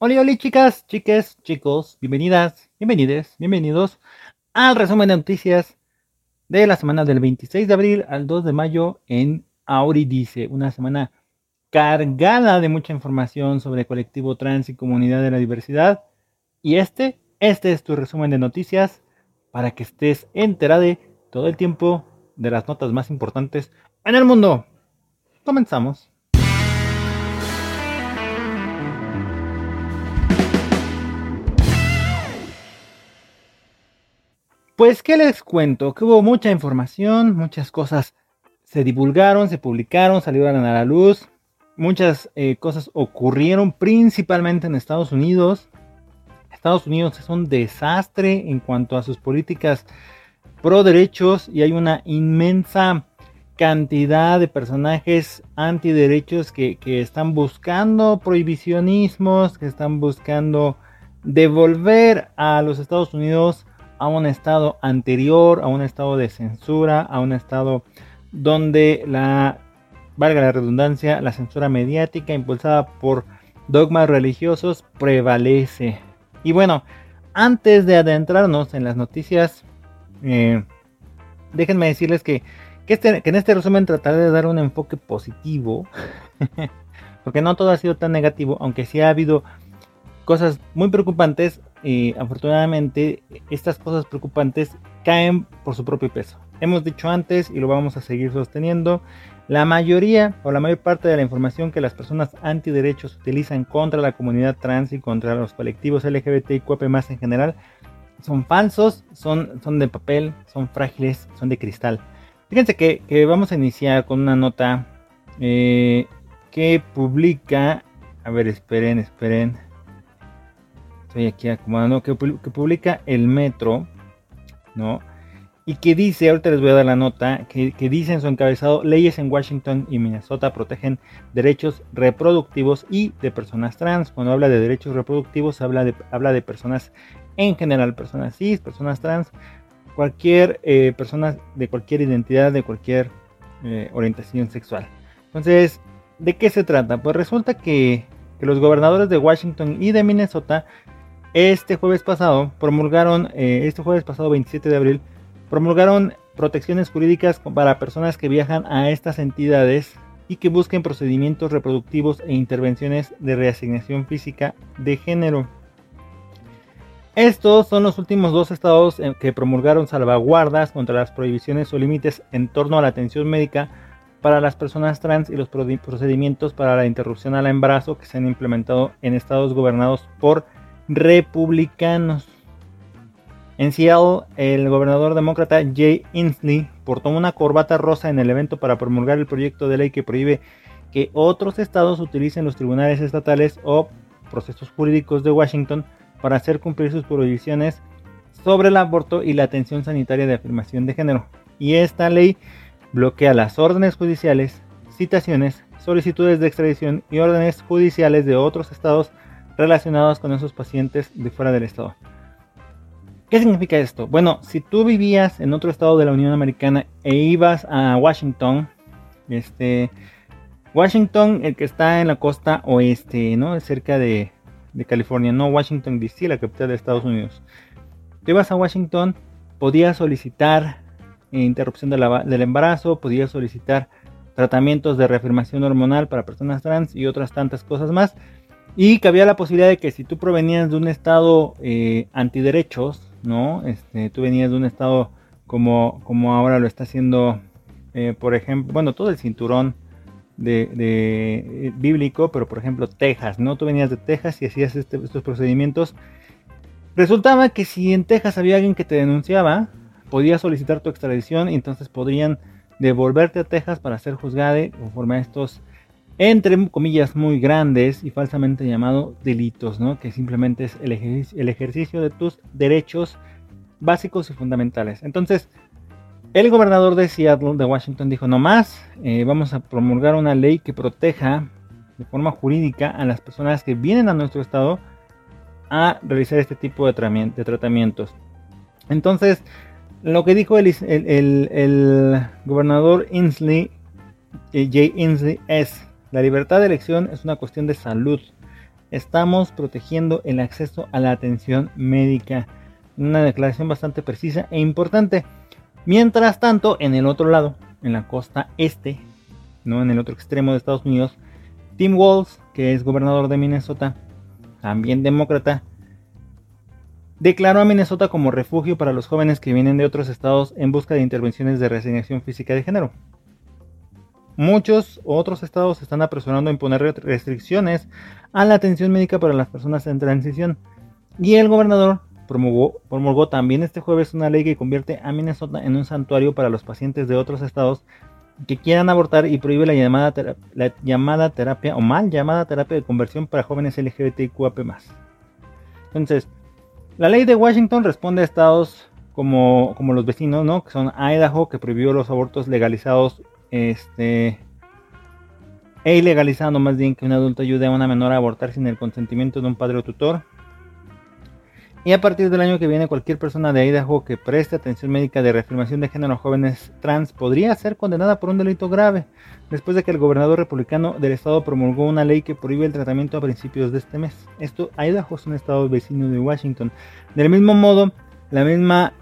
Hola, hola chicas, chiques, chicos, bienvenidas, bienvenides, bienvenidos al resumen de noticias de la semana del 26 de abril al 2 de mayo en Auridice, una semana cargada de mucha información sobre colectivo trans y comunidad de la diversidad. Y este, este es tu resumen de noticias para que estés enterado todo el tiempo de las notas más importantes en el mundo. Comenzamos. Pues, ¿qué les cuento? Que hubo mucha información, muchas cosas se divulgaron, se publicaron, salieron a la luz. Muchas eh, cosas ocurrieron principalmente en Estados Unidos. Estados Unidos es un desastre en cuanto a sus políticas pro derechos y hay una inmensa cantidad de personajes antiderechos que, que están buscando prohibicionismos, que están buscando devolver a los Estados Unidos a un estado anterior, a un estado de censura, a un estado donde la, valga la redundancia, la censura mediática impulsada por dogmas religiosos prevalece. Y bueno, antes de adentrarnos en las noticias, eh, déjenme decirles que, este, que en este resumen trataré de dar un enfoque positivo, porque no todo ha sido tan negativo, aunque sí ha habido cosas muy preocupantes y afortunadamente estas cosas preocupantes caen por su propio peso. Hemos dicho antes y lo vamos a seguir sosteniendo, la mayoría o la mayor parte de la información que las personas antiderechos utilizan contra la comunidad trans y contra los colectivos LGBT y QP más en general son falsos, son, son de papel, son frágiles, son de cristal. Fíjense que, vamos a iniciar con una nota eh, que publica, a ver, esperen, esperen estoy aquí acomodando, que, que, publica el Metro, ¿no? Y que dice, ahorita les voy a dar la nota, que, dice en su encabezado, leyes en Washington y Minnesota protegen derechos reproductivos y de personas trans. Cuando habla de derechos reproductivos, habla de, habla de personas en general, personas cis, personas trans, cualquier eh, persona de cualquier identidad, de cualquier eh, orientación sexual. Entonces, ¿de qué se trata? Pues resulta que, que los gobernadores de Washington y de Minnesota este jueves pasado promulgaron, eh, este jueves pasado 27 de abril, promulgaron protecciones jurídicas para personas que viajan a estas entidades y que busquen procedimientos reproductivos e intervenciones de reasignación física de género. Estos son los últimos dos estados que promulgaron salvaguardas contra las prohibiciones o límites en torno a la atención médica para las personas trans y los procedimientos para la interrupción al embarazo que se han implementado en estados gobernados por republicanos. En Seattle, el gobernador demócrata Jay Inslee portó una corbata rosa en el evento para promulgar el proyecto de ley que prohíbe que otros estados utilicen los tribunales estatales o procesos jurídicos de Washington para hacer cumplir sus prohibiciones sobre el aborto y la atención sanitaria de afirmación de género. Y esta ley bloquea las órdenes judiciales, citaciones, solicitudes de extradición y órdenes judiciales de otros estados relacionados con esos pacientes de fuera del estado. ¿Qué significa esto? Bueno, si tú vivías en otro estado de la Unión Americana e ibas a Washington, este, Washington, el que está en la costa oeste, ¿no? Cerca de, California, no Washington DC, la capital de Estados Unidos. Tú ibas a Washington, podías solicitar interrupción del embarazo, podías solicitar tratamientos de reafirmación hormonal para personas trans y otras tantas cosas más. Y cabía la posibilidad de que si tú provenías de un estado eh, antiderechos, ¿no? Este, tú venías de un estado como, como ahora lo está haciendo, eh, por ejemplo, bueno, todo el cinturón de, eh, bíblico, pero por ejemplo Texas, ¿no? Tú venías de Texas y hacías este, estos procedimientos. Resultaba que si en Texas había alguien que te denunciaba, podías solicitar tu extradición y entonces podrían devolverte a Texas para ser juzgado conforme a estos entre comillas muy grandes y falsamente llamado delitos, ¿no? que simplemente es el, ejercicio de tus derechos básicos y fundamentales. Entonces, el gobernador de Seattle, de Washington, dijo, no más, eh, vamos a promulgar una ley que proteja de forma jurídica a las personas que vienen a nuestro estado a realizar este tipo de, tratamientos. Entonces, lo que dijo el, gobernador Inslee, eh, Jay Inslee, es la libertad de elección es una cuestión de salud. estamos protegiendo el acceso a la atención médica. Una declaración bastante precisa e importante. Mientras tanto, en el otro lado, en la costa este, no en el otro extremo de Estados Unidos, Tim Walz, que es gobernador de Minnesota, también demócrata, declaró a Minnesota como refugio para los jóvenes que vienen de otros estados en busca de intervenciones de resignación física de género. Muchos otros estados están apresurando a imponer restricciones a la atención médica para las personas en transición. Y el gobernador promulgó, también este jueves una ley que convierte a Minnesota en un santuario para los pacientes de otros estados que quieran abortar y prohíbe la llamada, la llamada terapia o mal llamada terapia de conversión para jóvenes LGBTQAP+. Entonces, la ley de Washington responde a estados como, como los vecinos, ¿no? Que son Idaho, que prohibió los abortos legalizados este, e ilegalizando más bien que un adulto ayude a una menor a abortar sin el consentimiento de un padre o tutor. Y a partir del año que viene, cualquier persona de Idaho que preste atención médica de reafirmación de género a jóvenes trans podría ser condenada por un delito grave, después de que el gobernador republicano del estado promulgó una ley que prohíbe el tratamiento a principios de este mes. Esto, Idaho es un estado vecino de Washington. Del mismo modo, la misma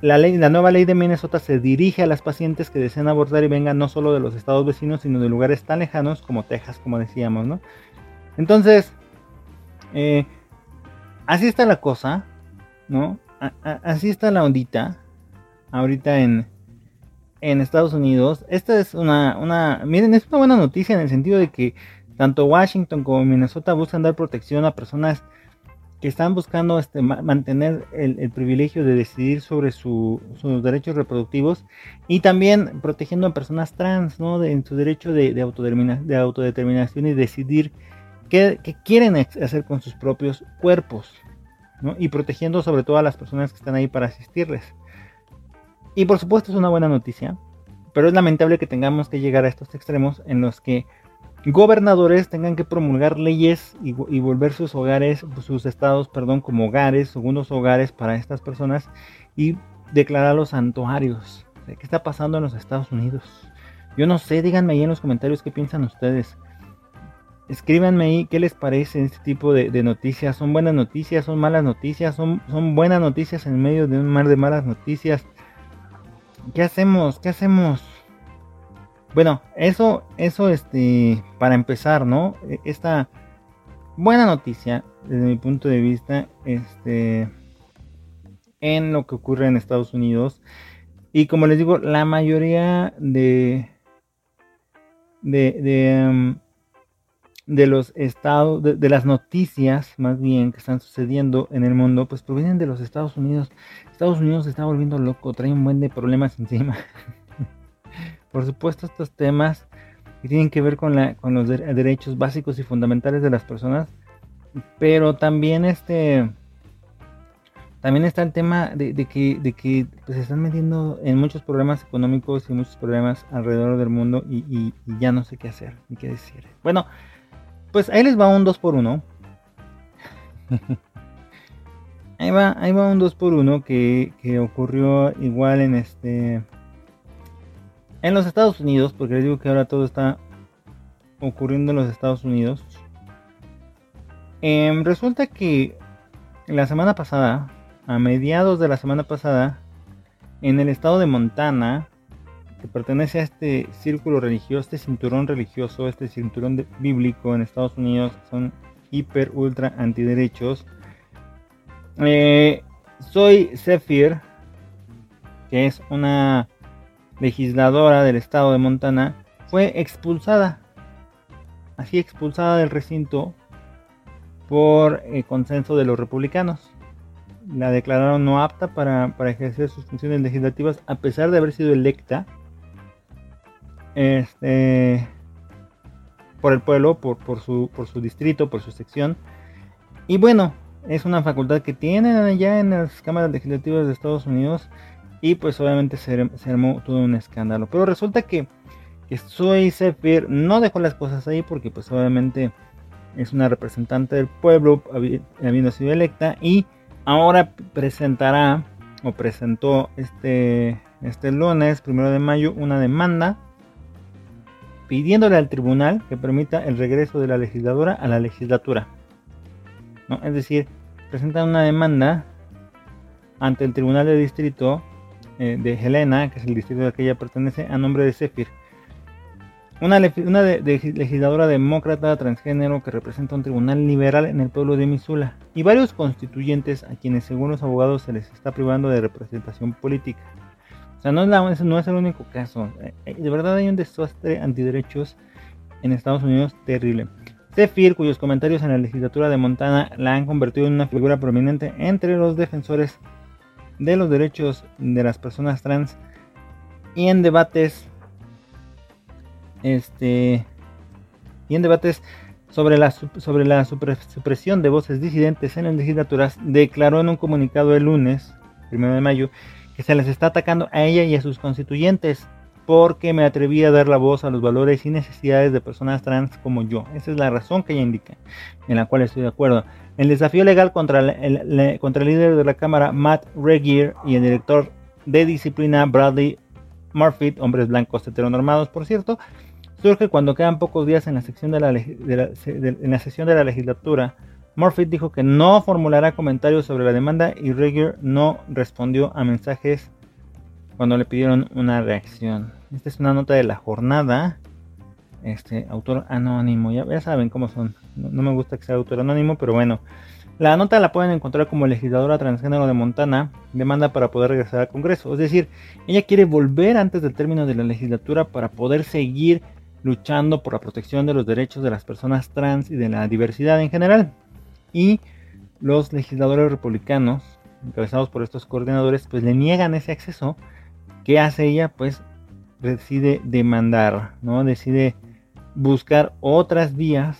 la, ley, la nueva ley de Minnesota se dirige a las pacientes que desean abortar y vengan no solo de los estados vecinos, sino de lugares tan lejanos como Texas, como decíamos, ¿no? Entonces, eh, así está la cosa, ¿no? así está la ondita ahorita en, en Estados Unidos. Esta es una, una, miren, es una buena noticia en el sentido de que tanto Washington como Minnesota buscan dar protección a personas que están buscando este, mantener el, privilegio de decidir sobre sus derechos reproductivos y también protegiendo a personas trans, ¿no? en su derecho de, de, autodeterminación y decidir qué, quieren hacer con sus propios cuerpos, y protegiendo sobre todo a las personas que están ahí para asistirles. Y por supuesto es una buena noticia, pero es lamentable que tengamos que llegar a estos extremos en los que gobernadores tengan que promulgar leyes y, volver sus hogares, sus estados, perdón, como hogares, segundos hogares para estas personas y declararlos santuarios. ¿Qué está pasando en los Estados Unidos? Yo no sé, díganme ahí en los comentarios qué piensan ustedes. Escríbanme ahí qué les parece este tipo de, noticias. ¿Son buenas noticias? ¿Son malas noticias? ¿Son, ¿Son buenas noticias en medio de un mar de malas noticias? ¿Qué hacemos? ¿Qué hacemos? Bueno, eso, eso, este, para empezar, ¿no? E, esta buena noticia, desde mi punto de vista, este, en lo que ocurre en Estados Unidos. Y como les digo, la mayoría de, de, de, em, de los estados, de, las noticias más bien que están sucediendo en el mundo, pues provienen de los Estados Unidos. Estados Unidos se está volviendo loco, trae un buen de problemas encima. Por supuesto, estos temas que tienen que ver con, la, con los derechos básicos y fundamentales de las personas, pero también este también está el tema de, que, de que pues, se están metiendo en muchos problemas económicos y muchos problemas alrededor del mundo y, ya no sé qué hacer ni qué decir. Bueno, pues ahí les va un 2 por 1 ahí va, ahí va un 2 por 1 que, que ocurrió igual en este en los Estados Unidos, porque les digo que ahora todo está ocurriendo en los Estados Unidos, em, resulta que la semana pasada, a mediados de la semana pasada, en el estado de Montana, que pertenece a este círculo religioso, este cinturón religioso, este cinturón bíblico en Estados Unidos, son hiper, ultra antiderechos. Eh, soy Zephyr, que es una legisladora del estado de Montana, fue expulsada, así expulsada del recinto por el consenso de los republicanos. La declararon no apta para, ejercer sus funciones legislativas a pesar de haber sido electa este, por el pueblo, por, por, su, por su distrito, por su sección. Y bueno, es una facultad que tienen allá en las cámaras legislativas de Estados Unidos y pues obviamente se, armó todo un escándalo. Pero resulta que, que Soy Zephyr no dejó las cosas ahí porque pues obviamente es una representante del pueblo habiendo sido electa y ahora presentará o presentó este, este lunes, primero de mayo, una demanda pidiéndole al tribunal que permita el regreso de la legisladora a la legislatura. Es decir, presentan una demanda ante el Tribunal de Distrito eh, de Helena, que es el distrito al que ella pertenece, a nombre de Zephyr. Una, legisladora demócrata transgénero que representa un tribunal liberal en el pueblo de Missoula. Y varios constituyentes a quienes según los abogados se les está privando de representación política. O sea, no es, no es el único caso. Eh, de verdad hay un desastre antiderechos en Estados Unidos terrible. Zephyr, cuyos comentarios en la legislatura de Montana la han convertido en una figura prominente entre los defensores de los derechos de las personas trans y en debates este y en debates sobre la, sobre la supresión de voces disidentes en las legislaturas, declaró en un comunicado el lunes, primero de mayo, que se les está atacando a ella y a sus constituyentes porque me atreví a dar la voz a los valores y necesidades de personas trans como yo. Esa es la razón que ella indica, en la cual estoy de acuerdo. El desafío legal contra el, contra el líder de la Cámara, Matt Regier, y el director de disciplina, Bradley Murphy, hombres blancos heteronormados, por cierto, surge cuando quedan pocos días en la, de la, en la sesión de la legislatura. Murphy dijo que no formulará comentarios sobre la demanda y Regier no respondió a mensajes cuando le pidieron una reacción. Esta es una nota de la jornada. Este autor anónimo, ya, saben cómo son. No, me gusta que sea autor anónimo, pero bueno. La nota la pueden encontrar como legisladora transgénero de Montana, demanda para poder regresar al Congreso. Es decir, ella quiere volver antes del término de la legislatura para poder seguir luchando por la protección de los derechos de las personas trans y de la diversidad en general. Y los legisladores republicanos, encabezados por estos coordinadores, pues le niegan ese acceso ¿Qué hace ella? Pues decide demandar, ¿no? Decide buscar otras vías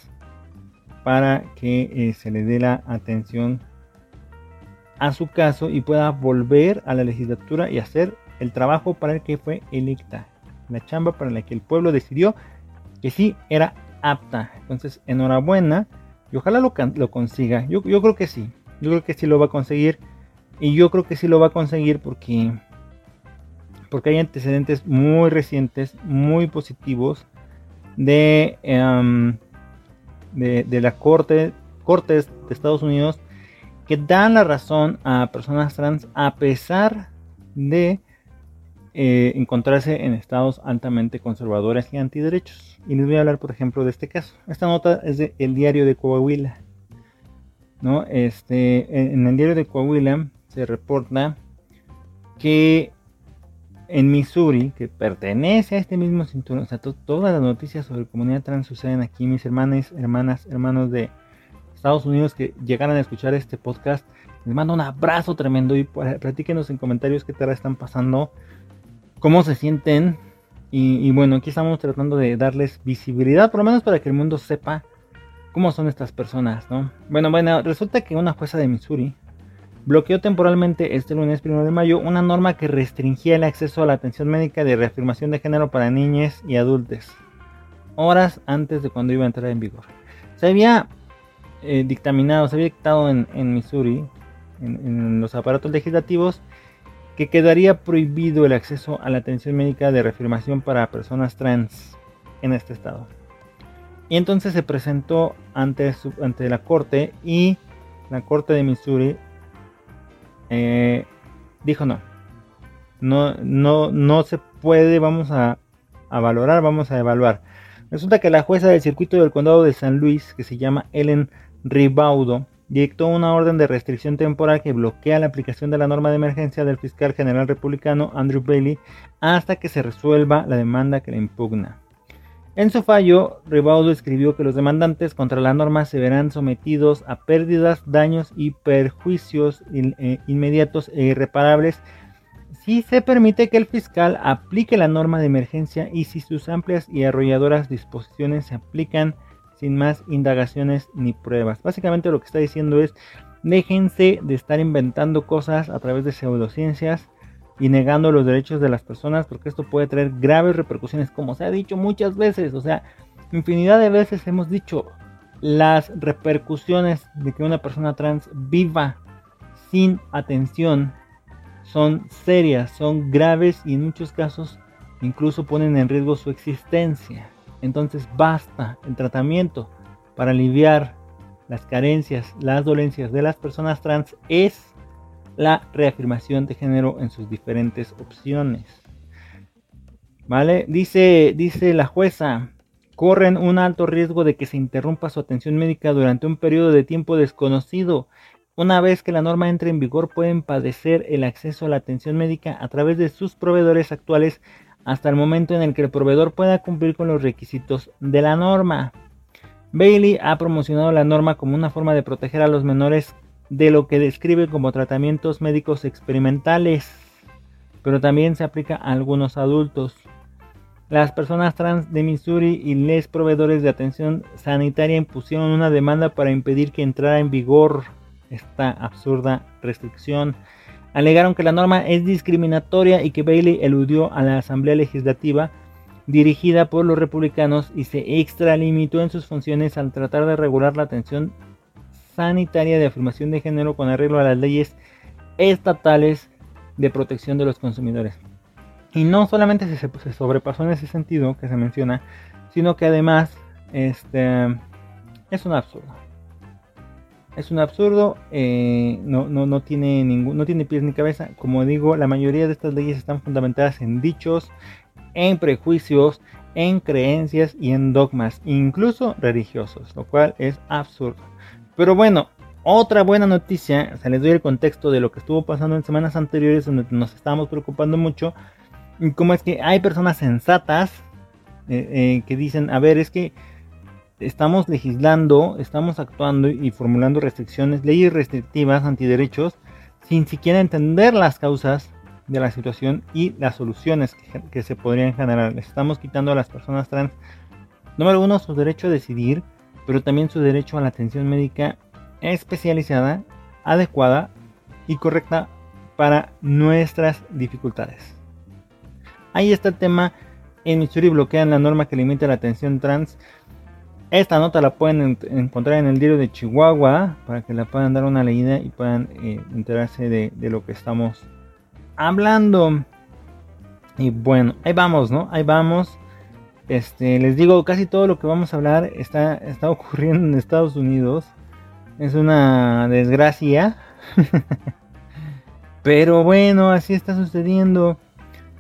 para que eh, se le dé la atención a su caso y pueda volver a la legislatura y hacer el trabajo para el que fue electa, la chamba para la que el pueblo decidió que sí era apta. Entonces, enhorabuena y ojalá lo, lo consiga. Yo, yo creo que sí, yo creo que sí lo va a conseguir y yo creo que sí lo va a conseguir porque porque hay antecedentes muy recientes, muy positivos de, em, de, la corte, Cortes de Estados Unidos que dan la razón a personas trans a pesar de eh, encontrarse en estados altamente conservadores y antiderechos. Y les voy a hablar, por ejemplo, de este caso. Esta nota es el diario de Coahuila. ¿no? Este, en el diario de Coahuila se reporta que en Missouri, que pertenece a este mismo cinturón, o sea, todas las noticias sobre comunidad trans suceden aquí, mis hermanas, hermanas, hermanos de Estados Unidos que llegaran a escuchar este podcast, les mando un abrazo tremendo y platíquenos en comentarios qué tal están pasando, cómo se sienten, y, y bueno, aquí estamos tratando de darles visibilidad, por lo menos para que el mundo sepa cómo son estas personas, ¿no? Bueno, bueno, resulta que una jueza de Missouri bloqueó temporalmente este lunes 1 de mayo una norma que restringía el acceso a la atención médica de reafirmación de género para niñas y adultos, horas antes de cuando iba a entrar en vigor. Se había eh, dictaminado, se había dictado en, Missouri, en, los aparatos legislativos, que quedaría prohibido el acceso a la atención médica de reafirmación para personas trans en este estado. Y entonces se presentó ante, ante la corte y la corte de Missouri eh, dijo no. No, no, no se puede, vamos a, valorar, vamos a evaluar. Resulta que la jueza del circuito del condado de San Luis, que se llama Ellen Ribaudo, dictó una orden de restricción temporal que bloquea la aplicación de la norma de emergencia del fiscal general republicano Andrew Bailey hasta que se resuelva la demanda que le impugna. En su fallo, Ribaudo escribió que los demandantes contra la norma se verán sometidos a pérdidas, daños y perjuicios eh, inmediatos e irreparables si se permite que el fiscal aplique la norma de emergencia y si sus amplias y arrolladoras disposiciones se aplican sin más indagaciones ni pruebas. Básicamente lo que está diciendo es, déjense de estar inventando cosas a través de pseudociencias y negando los derechos de las personas porque esto puede traer graves repercusiones como se ha dicho muchas veces, o sea, infinidad de veces hemos dicho las repercusiones de que una persona trans viva sin atención son serias, son graves y en muchos casos incluso ponen en riesgo su existencia. Entonces basta el tratamiento para aliviar las carencias, las dolencias de las personas trans es la reafirmación de género en sus diferentes opciones. ¿Vale? Dice, dice la jueza, corren un alto riesgo de que se interrumpa su atención médica durante un periodo de tiempo desconocido. Una vez que la norma entre en vigor pueden padecer el acceso a la atención médica a través de sus proveedores actuales hasta el momento en el que el proveedor pueda cumplir con los requisitos de la norma. Bailey ha promocionado la norma como una forma de proteger a los menores de lo que describe como tratamientos médicos experimentales, pero también se aplica a algunos adultos. Las personas trans de Missouri y les proveedores de atención sanitaria impusieron una demanda para impedir que entrara en vigor esta absurda restricción. Alegaron que la norma es discriminatoria y que Bailey eludió a la Asamblea Legislativa dirigida por los republicanos y se extralimitó en sus funciones al tratar de regular la atención sanitaria de afirmación de género con arreglo a las leyes estatales de protección de los consumidores. Y no solamente se, sobrepasó en ese sentido que se menciona, sino que además este, es un absurdo. Es un absurdo, eh, no, no, no, tiene ningún, no tiene pies ni cabeza. Como digo, la mayoría de estas leyes están fundamentadas en dichos, en prejuicios, en creencias y en dogmas, incluso religiosos, lo cual es absurdo. Pero bueno, otra buena noticia, o sea, les doy el contexto de lo que estuvo pasando en semanas anteriores donde nos estábamos preocupando mucho, como es que hay personas sensatas eh, eh, que dicen, a ver, es que estamos legislando, estamos actuando y formulando restricciones, leyes restrictivas, antiderechos, sin siquiera entender las causas de la situación y las soluciones que, se podrían generar. Les estamos quitando a las personas trans, número uno, su derecho a decidir, pero también su derecho a la atención médica especializada, adecuada y correcta para nuestras dificultades. Ahí está el tema. En Missouri bloquean la norma que limita la atención trans. Esta nota la pueden encontrar en el diario de Chihuahua para que la puedan dar una leída y puedan eh, enterarse de, de, lo que estamos hablando. Y bueno, ahí vamos, ¿no? Ahí vamos. Este, les digo, casi todo lo que vamos a hablar está, está ocurriendo en Estados Unidos. Es una desgracia. Pero bueno, así está sucediendo.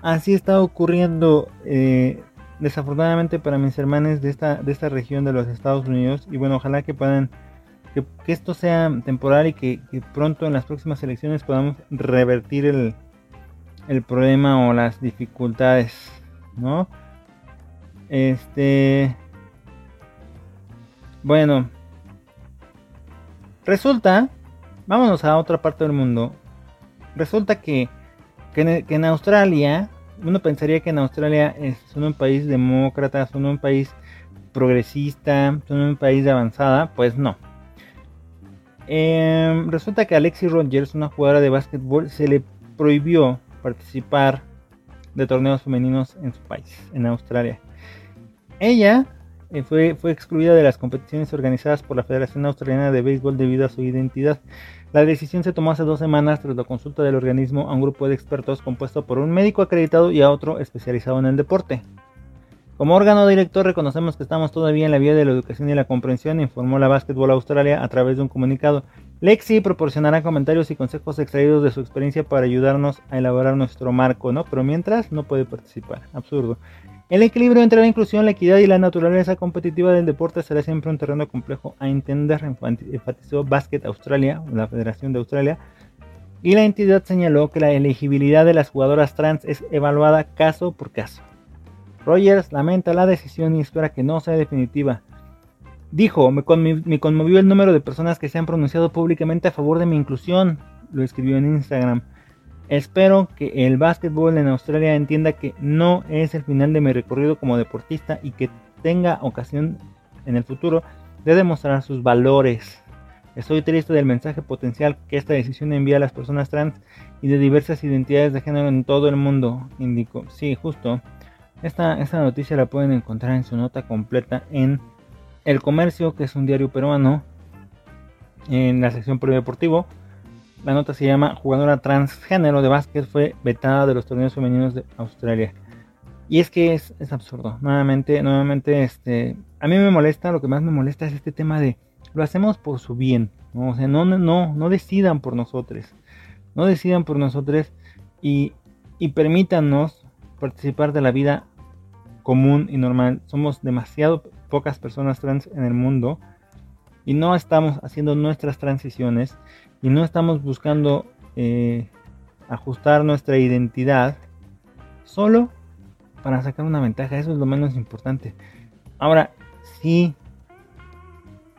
Así está ocurriendo. Eh, desafortunadamente para mis hermanos de esta, de esta región de los Estados Unidos. Y bueno, ojalá que puedan. Que, esto sea temporal y que pronto en las próximas elecciones podamos revertir el, el problema o las dificultades, ¿no? Este... Bueno. Resulta, vámonos a otra parte del mundo. Resulta que, que, en, Australia, uno pensaría que en Australia es, son un país demócrata, son un país progresista, son un país de avanzada, pues no. Em, resulta que Alexis Rogers, una jugadora de básquetbol, se le prohibió participar de torneos femeninos en su país, en Australia. Ella eh, fue, fue excluida de las competiciones organizadas por la Federación Australiana de Béisbol debido a su identidad. La decisión se tomó hace dos semanas tras la consulta del organismo a un grupo de expertos compuesto por un médico acreditado y a otro especializado en el deporte. Como órgano director reconocemos que estamos todavía en la vía de la educación y la comprensión, informó la Basketball Australia a través de un comunicado. Lexi proporcionará comentarios y consejos extraídos de su experiencia para ayudarnos a elaborar nuestro marco, ¿no? Pero mientras no puede participar. Absurdo. El equilibrio entre la inclusión, la equidad y la naturaleza competitiva del deporte será siempre un terreno complejo a entender, enfatizó Basket Australia, la Federación de Australia, y la entidad señaló que la elegibilidad de las jugadoras trans es evaluada caso por caso. Rogers lamenta la decisión y espera que no sea definitiva. Dijo, me, conmovió el número de personas que se han pronunciado públicamente a favor de mi inclusión, lo escribió en Instagram. Espero que el básquetbol en Australia entienda que no es el final de mi recorrido como deportista y que tenga ocasión en el futuro de demostrar sus valores. Estoy triste del mensaje potencial que esta decisión envía a las personas trans y de diversas identidades de género en todo el mundo, indicó. Sí, justo. Esta, noticia la pueden encontrar en su nota completa en El Comercio, que es un diario peruano, en la sección deportivo. La nota se llama Jugadora transgénero de básquet fue vetada de los torneos femeninos de Australia. Y es que es, absurdo. Nuevamente, nuevamente, este, a mí me molesta, lo que más me molesta es este tema de lo hacemos por su bien. ¿no? O sea, no, no, no decidan por nosotros. No decidan por nosotros y, y permítanos participar de la vida común y normal. Somos demasiado pocas personas trans en el mundo y no estamos haciendo nuestras transiciones y no estamos buscando eh, ajustar nuestra identidad solo para sacar una ventaja. Eso es lo menos importante. Ahora, si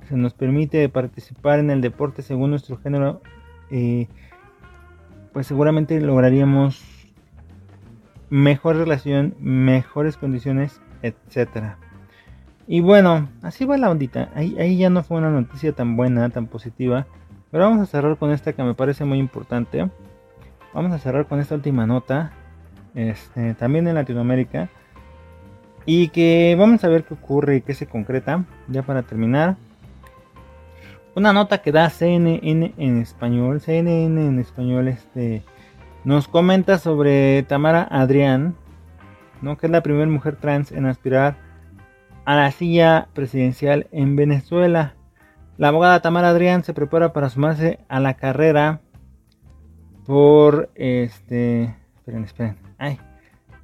se nos permite participar en el deporte según nuestro género, eh, pues seguramente lograríamos mejor relación, mejores condiciones, etcétera. Y bueno, así va la ondita. Ahí, ya no fue una noticia tan buena, tan positiva. Pero vamos a cerrar con esta que me parece muy importante. Vamos a cerrar con esta última nota. Este, también en Latinoamérica. Y que vamos a ver qué ocurre y qué se concreta. Ya para terminar. Una nota que da CNN en español. CNN en español este, nos comenta sobre Tamara Adrián. ¿no? Que es la primera mujer trans en aspirar a la silla presidencial en Venezuela. La abogada Tamara Adrián se prepara para sumarse a la carrera por este. Esperen, esperen. Ay,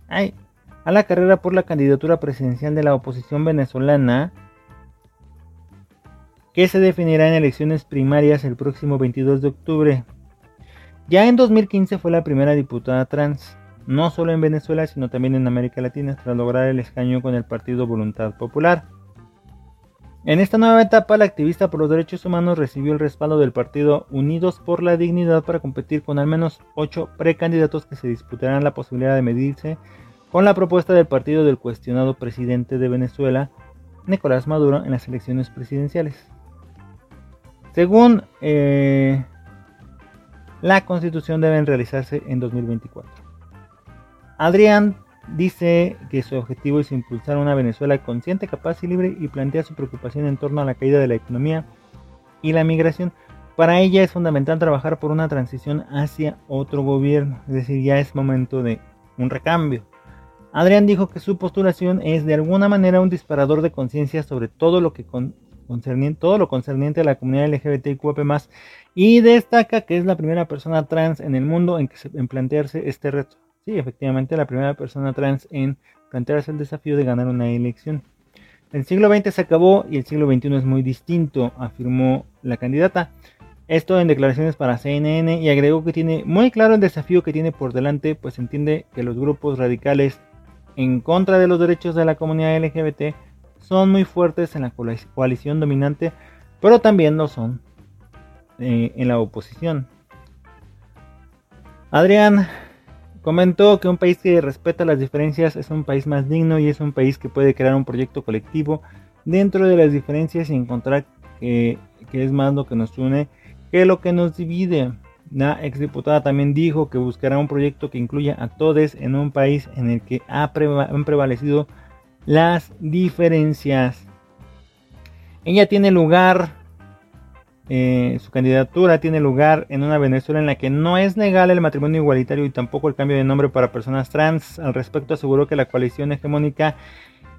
ay. A la carrera por la candidatura presidencial de la oposición venezolana que se definirá en elecciones primarias el próximo 22 de octubre. Ya en 2015 fue la primera diputada trans no solo en Venezuela, sino también en América Latina, tras lograr el escaño con el partido Voluntad Popular. En esta nueva etapa, la activista por los derechos humanos recibió el respaldo del partido Unidos por la Dignidad para competir con al menos ocho precandidatos que se disputarán la posibilidad de medirse con la propuesta del partido del cuestionado presidente de Venezuela, Nicolás Maduro, en las elecciones presidenciales. Según eh, la constitución deben realizarse en 2024. Adrián dice que su objetivo es impulsar una Venezuela consciente, capaz y libre y plantea su preocupación en torno a la caída de la economía y la migración. Para ella es fundamental trabajar por una transición hacia otro gobierno, es decir, ya es momento de un recambio. Adrián dijo que su postulación es de alguna manera un disparador de conciencia sobre todo lo que concerniente, todo lo concerniente a la comunidad LGBTIQ+, y destaca que es la primera persona trans en el mundo en, que en plantearse este reto. Sí, efectivamente, la primera persona trans en plantearse el desafío de ganar una elección. El siglo XX se acabó y el siglo XXI es muy distinto, afirmó la candidata. Esto en declaraciones para CNN y agregó que tiene muy claro el desafío que tiene por delante, pues entiende que los grupos radicales en contra de los derechos de la comunidad LGBT son muy fuertes en la coalición dominante, pero también lo son eh, en la oposición. Adrián Comentó que un país que respeta las diferencias es un país más digno y es un país que puede crear un proyecto colectivo dentro de las diferencias y encontrar que, es más lo que nos une que lo que nos divide. La exdiputada también dijo que buscará un proyecto que incluya a todos en un país en el que han prevalecido las diferencias. Ella tiene lugar eh, su candidatura tiene lugar en una Venezuela en la que no es legal el matrimonio igualitario y tampoco el cambio de nombre para personas trans. Al respecto aseguró que la coalición hegemónica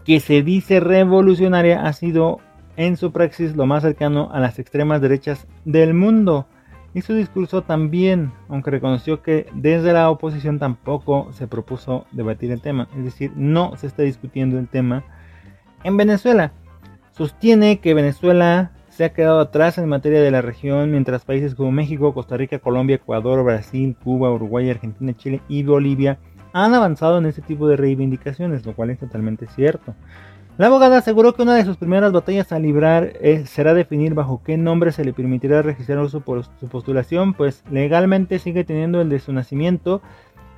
que se dice revolucionaria ha sido en su praxis lo más cercano a las extremas derechas del mundo. Y su discurso también, aunque reconoció que desde la oposición tampoco se propuso debatir el tema, es decir, no se está discutiendo el tema en Venezuela. Sostiene que Venezuela se ha quedado atrás en materia de la región, mientras países como México, Costa Rica, Colombia, Ecuador, Brasil, Cuba, Uruguay, Argentina, Chile y Bolivia han avanzado en este tipo de reivindicaciones, lo cual es totalmente cierto. La abogada aseguró que una de sus primeras batallas a librar será definir bajo qué nombre se le permitirá registrar su, su postulación, pues legalmente sigue teniendo el de su nacimiento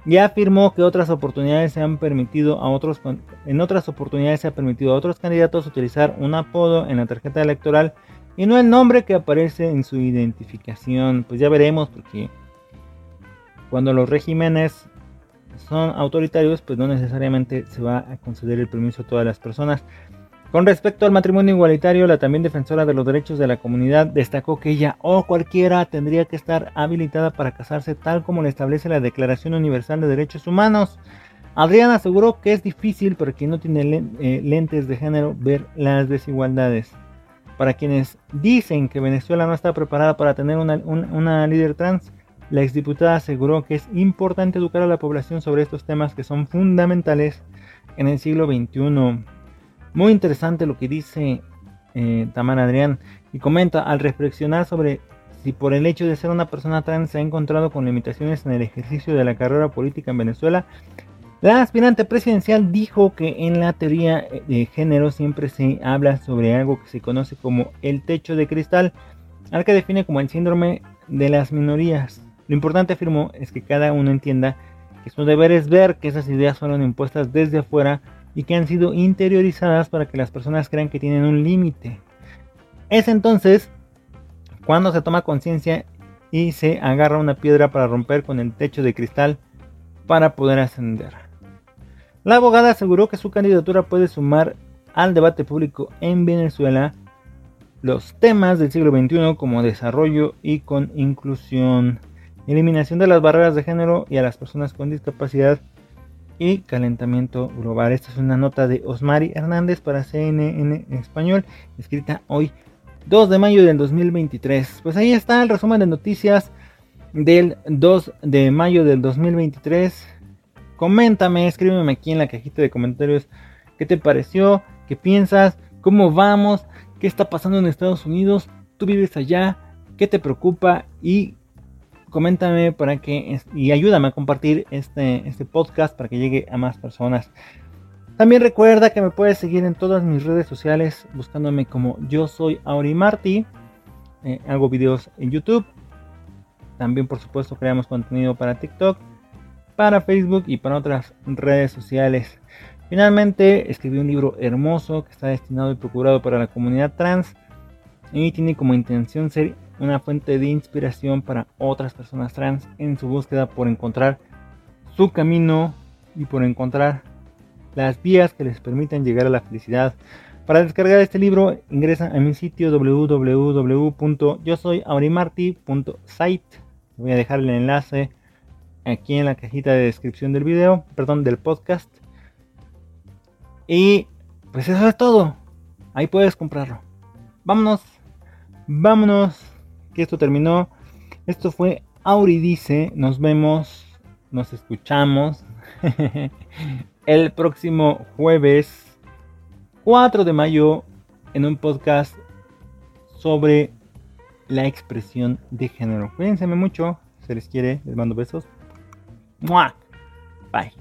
y afirmó que otras oportunidades se han permitido a otros en otras oportunidades se ha permitido a otros candidatos utilizar un apodo en la tarjeta electoral y no el nombre que aparece en su identificación. Pues ya veremos porque cuando los regímenes son autoritarios, pues no necesariamente se va a conceder el permiso a todas las personas. Con respecto al matrimonio igualitario, la también defensora de los derechos de la comunidad destacó que ella o cualquiera tendría que estar habilitada para casarse tal como le establece la Declaración Universal de Derechos Humanos. Adriana aseguró que es difícil para quien no tiene eh, lentes de género ver las desigualdades. Para quienes dicen que Venezuela no está preparada para tener una, líder trans, la exdiputada aseguró que es importante educar a la población sobre estos temas que son fundamentales en el siglo XXI. Muy interesante lo que dice eh, Tamara Adrián y comenta al reflexionar sobre si por el hecho de ser una persona trans se ha encontrado con limitaciones en el ejercicio de la carrera política en Venezuela, la aspirante presidencial dijo que en la teoría de género siempre se habla sobre algo que se conoce como el techo de cristal, al que define como el síndrome de las minorías. Lo importante, afirmó, es que cada uno entienda que su deber es ver que esas ideas fueron impuestas desde afuera y que han sido interiorizadas para que las personas crean que tienen un límite. Es entonces cuando se toma conciencia y se agarra una piedra para romper con el techo de cristal para poder ascender. La abogada aseguró que su candidatura puede sumar al debate público en Venezuela los temas del siglo XXI como desarrollo y con inclusión, eliminación de las barreras de género y a las personas con discapacidad y calentamiento global. Esta es una nota de Osmari Hernández para CNN español, escrita hoy 2 de mayo del 2023. Pues ahí está el resumen de noticias del 2 de mayo del 2023. Coméntame, escríbeme aquí en la cajita de comentarios qué te pareció, qué piensas, cómo vamos, qué está pasando en Estados Unidos, tú vives allá, qué te preocupa y coméntame para que y ayúdame a compartir este, este podcast para que llegue a más personas. También recuerda que me puedes seguir en todas mis redes sociales buscándome como yo soy Auri Marty. Eh, hago videos en YouTube. También por supuesto creamos contenido para TikTok para Facebook y para otras redes sociales. Finalmente escribí un libro hermoso que está destinado y procurado para la comunidad trans y tiene como intención ser una fuente de inspiración para otras personas trans en su búsqueda por encontrar su camino y por encontrar las vías que les permitan llegar a la felicidad. Para descargar este libro ingresa a mi sitio www.yosoyaurimarty.site. Voy a dejar el enlace aquí en la cajita de descripción del video, perdón, del podcast. Y pues eso es todo. Ahí puedes comprarlo. Vámonos. Vámonos. Que esto terminó. Esto fue Auridice. Nos vemos. Nos escuchamos. el próximo jueves 4 de mayo en un podcast sobre la expresión de género. Cuídense mucho. Se les quiere. Les mando besos. Mwah. Bye.